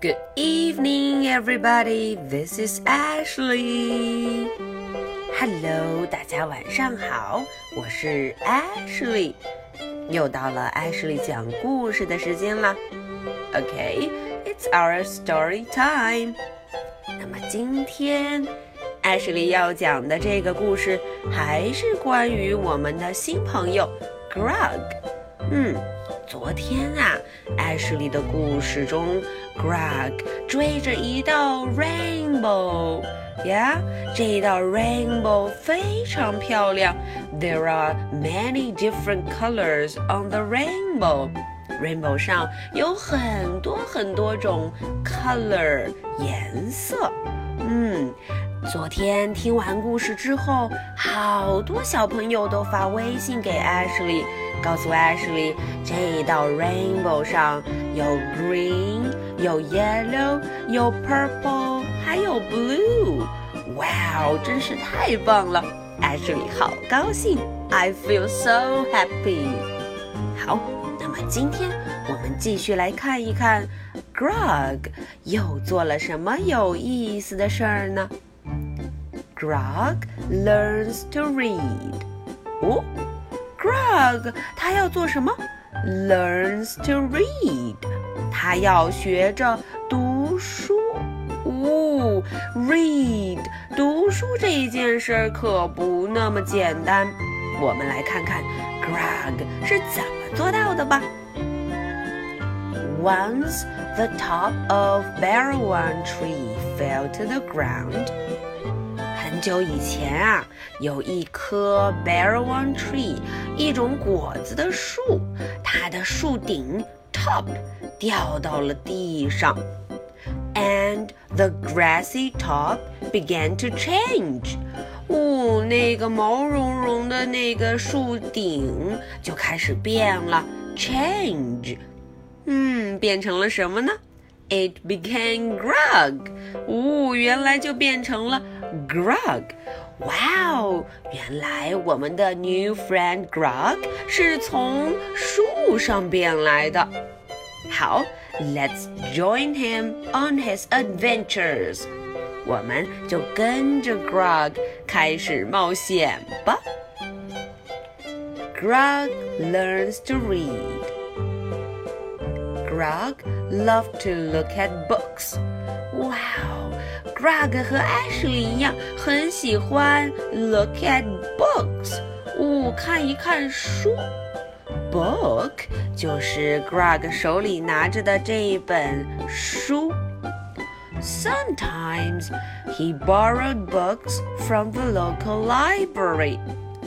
Good evening, everybody. This is Ashley. Hello，大家晚上好，我是 Ashley。又到了 Ashley 讲故事的时间了。OK，it's our story time. 那么今天 Ashley 要讲的这个故事还是关于我们的新朋友 Grug。嗯。昨天啊，，Ashley 的故事中 ，Greg 追着一道 rainbow，呀，这一道 rainbow 非常漂亮。There are many different colors on the rainbow。rainbow 上有很多很多种 color 颜色。嗯，昨天听完故事之后，好多小朋友都发微信给艾什莉。告诉 Ashley，这道 rainbow 上有 green， 有 yellow，有 purple，还有 blue。哇哦，真是太棒了！艾什里好高兴，I feel so happy。好，那么今天我们继续来看一看，Grug 又做了什么有意思的事儿呢？Grug learns to read。哦，Grug 他要做什么？Learns to read。他要学着读书。哦，read 读书这件事儿可不那么简单。我们来看看 Greg 是怎么做到的吧。Once the top of Barrowan tree fell to the ground. 很久以前啊，有一棵 barrel tree，一种果子的树，它的树顶 top 掉到了地上，and the grassy top began to change. change。哦，那个毛茸茸的那个树顶就开始变了，change。嗯，变成了什么呢？It became Grug。哦，原来就变成了 Grug。哇哦！原来我们的 new friend Grug 是从树上变来的。好，Let's join him on his adventures。我们就跟着 Grug 开始冒险吧。Grug learns to read. Grug loved to look at books. Wow, Grug 和 Ashley 一样，很喜欢 look at books。哦，看一看书。Book 就是 Greg 手里拿着的这一本书。Sometimes he borrowed books from the local library.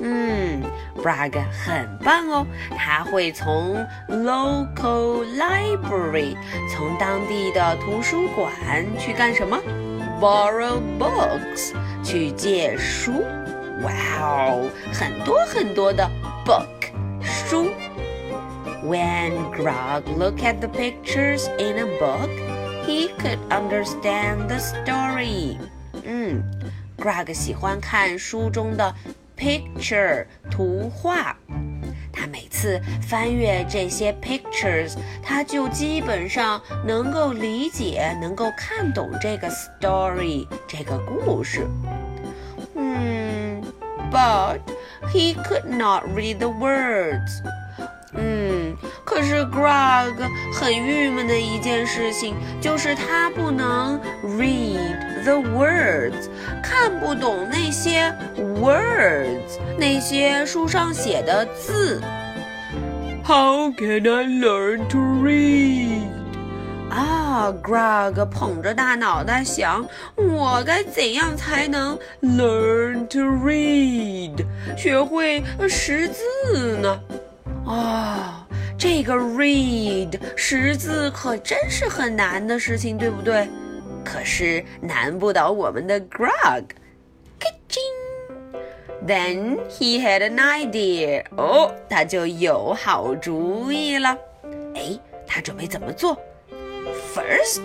嗯，Greg 很棒哦，他会从 local library，从当地的图书馆去干什么？borrow books 去借书，哇哦，很多很多的 book 书。 when Grug looked at the pictures in a book, he could understand the story. Hmm. 嗯，Grug 喜欢看书中的 picture 图画。他每次翻阅这些 pictures，他就基本上能够理解、能够看懂这个 story 这个故事。嗯，but he could not read the words. 嗯，可是 Greg 很郁闷的一件事情就是他不能 read the words，看不懂那些 words，那些书上写的字。How can I learn to read？啊，Greg 捧着大脑袋想，我该怎样才能 learn to read，学会识字呢？哦，这个 read 识字可真是很难的事情，对不对？可是难不倒我们的 Grog。Then he had an idea。哦，他就有好主意了。哎，他准备怎么做？First,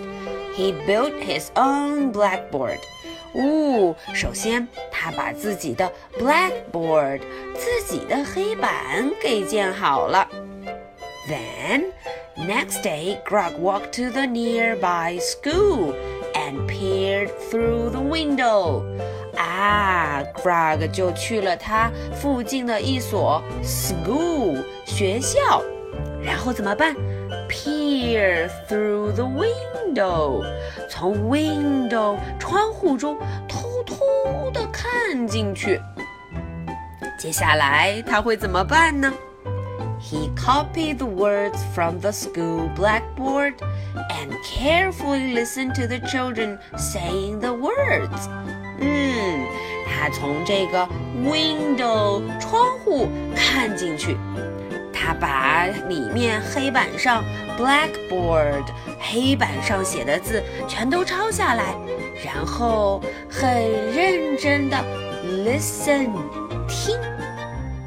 he built his own blackboard。哦，首先他把自己的 blackboard next day, Grug walked to the nearby school and peered through the window. Ah, 啊，Grug 就去了他附近的一所 school 学校，然后怎么办？Peer through the window。从 window 窗户中偷偷的看进去。接下来他会怎么办呢？He copied the words from the school blackboard and carefully listened to the children saying the words. 嗯，他从这个 window 窗户看进去， 他把里面黑板上 blackboard 黑板上写的字全都抄下来，然后很认真的 listen 听，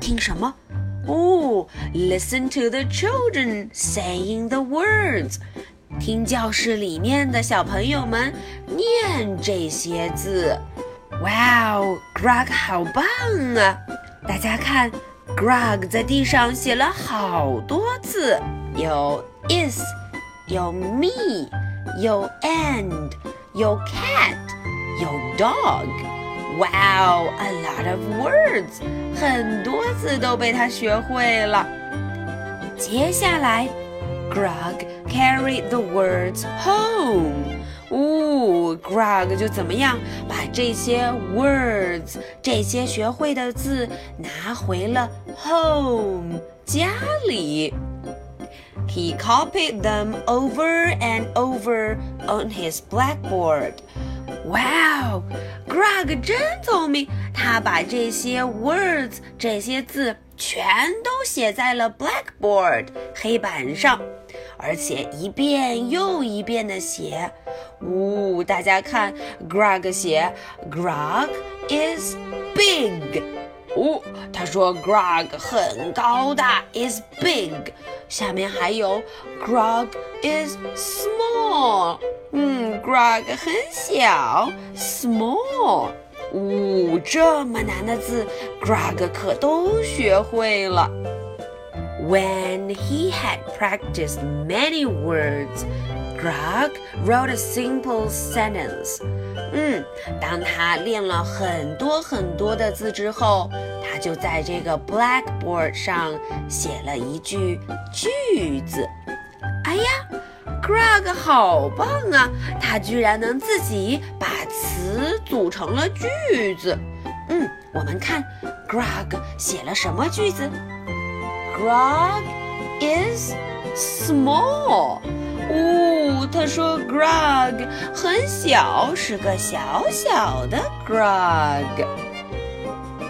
听什么？哦，listen to the children saying the words，听教室里面的小朋友们念这些字。哇哦，Grog 好棒啊！大家看 ，Grog 在地上写了好多字，有 is，有 me，有 and，有 cat，有 dog。Wow, a lot of words，很多字都被他学会了。接下来，Grog carried the words home。 呜，Grog 就怎么样把这些 words 这些学会的字拿回了 home 家里。He copied them over and over on his blackboard. Wow, Grog 真聪明，他把这些 words 这些字全都写在了 blackboard 黑板上，而且一遍又一遍的写。呜，大家看，Grog 写，Grog is big。 五。他说，Grug 很高大，is big。下面还有 Grug is small。嗯，Grug 很小，small。五、哦、这么难的字，Grug 可都学会了。When he had practiced many words，Grug wrote a simple sentence. 嗯，当他练了很多很多的字之后，他就在这个 blackboard 上写了一句句子。哎呀，Grog 好棒啊！他居然能自己把词组成了句子。嗯，我们看 Grog 写了什么句子？Grog is small. 他说 Grug 很小，是个小小的 Grug。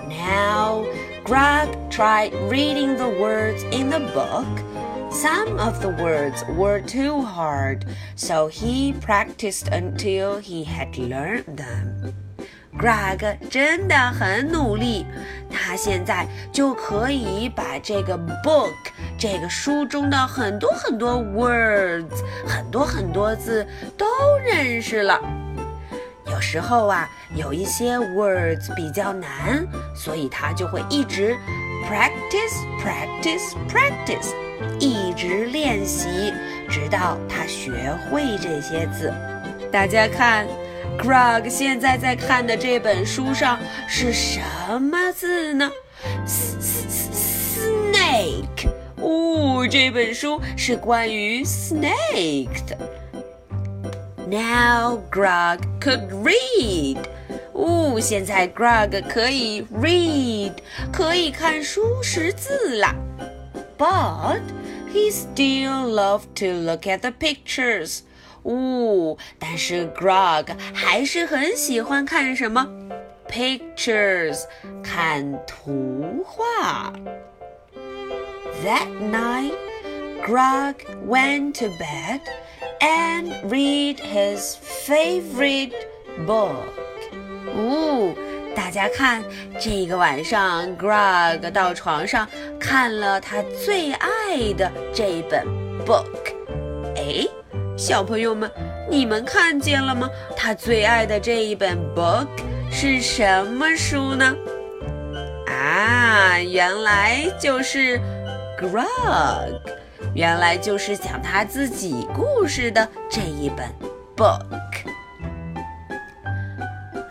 Now Grug tried reading the words in the book. Some of the words were too hard, so he practiced until he had learned them. Grug 真的很努力，他现在就可以把这个 book 这个书中的很多很多 words 很多很多字都认识了。有时候啊，有一些 words 比较难，所以他就会一直 practice practice practice，一直练习，直到他学会这些字。大家看。Grug 现在在看的这本书上是什么字呢？Snake。哦，这本书是关于 snake 的。Now Grug could read。哦，现在 Grug 可以 read，可以看书识字啦。But he still loved to look at the pictures. 物，但是 Grug 还是很喜欢看什么 pictures，看图画。That night, Grug went to bed and read his favorite book. 哦，大家看，这个晚上 Grog 到床上看了他最爱的这本 book。小朋友们，你们看见了吗？他最爱的这一本 book 是什么书呢？啊，原来就是 Grog。原来就是讲他自己故事的这一本 book。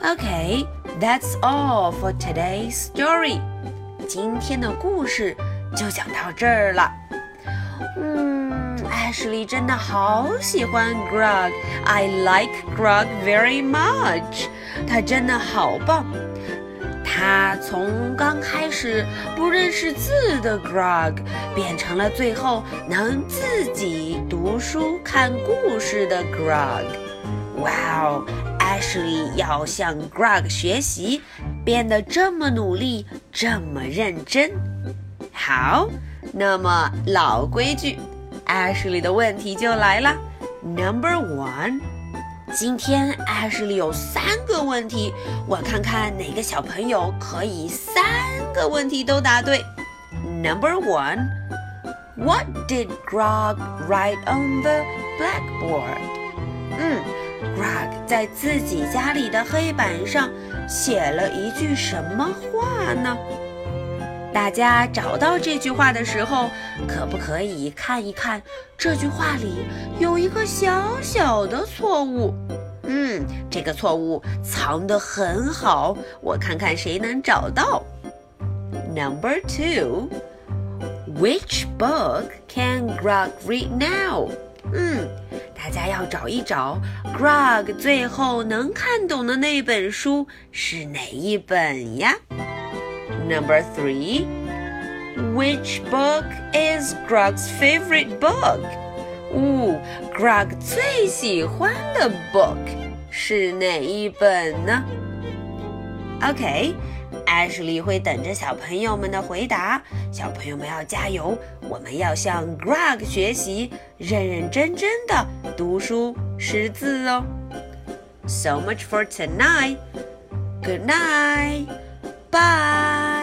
OK，that's all for today's story. 今天的故事就讲到这儿了。Ashley 真的好喜欢 Grog。I like Grog very much。他真的好棒。他从刚开始不认识字的 Grog，变成了最后能自己读书看故事的 Grog。哇哦！Ashley 要向 Grog 学习，变得这么努力，这么认真。好，那么老规矩，Ashley 的问题就来了。Number one，今天 Ashley 有三个问题，我看看哪个小朋友可以三个问题都答对。Number one，What did Grog write on the blackboard？嗯。Grog 在自己家里的黑板上写了一句什么话呢？大家找到这句话的时候，可不可以看一看这句话里有一个小小的错误？嗯，这个错误藏得很好，我看看谁能找到。Number two，Which book can Grog read now？嗯。大家要找一找，Grog 最后能看懂的那本书是哪一本呀 Number three, which book is Greg's favorite book? 五，Grug 最喜欢的 book 是哪一本呢？OK，Ashley 会等着小朋友们的回答。小朋友们要加油，我们要向 Grug 学习，认认真真的读书识字哦。So much for tonight. Good night. Bye.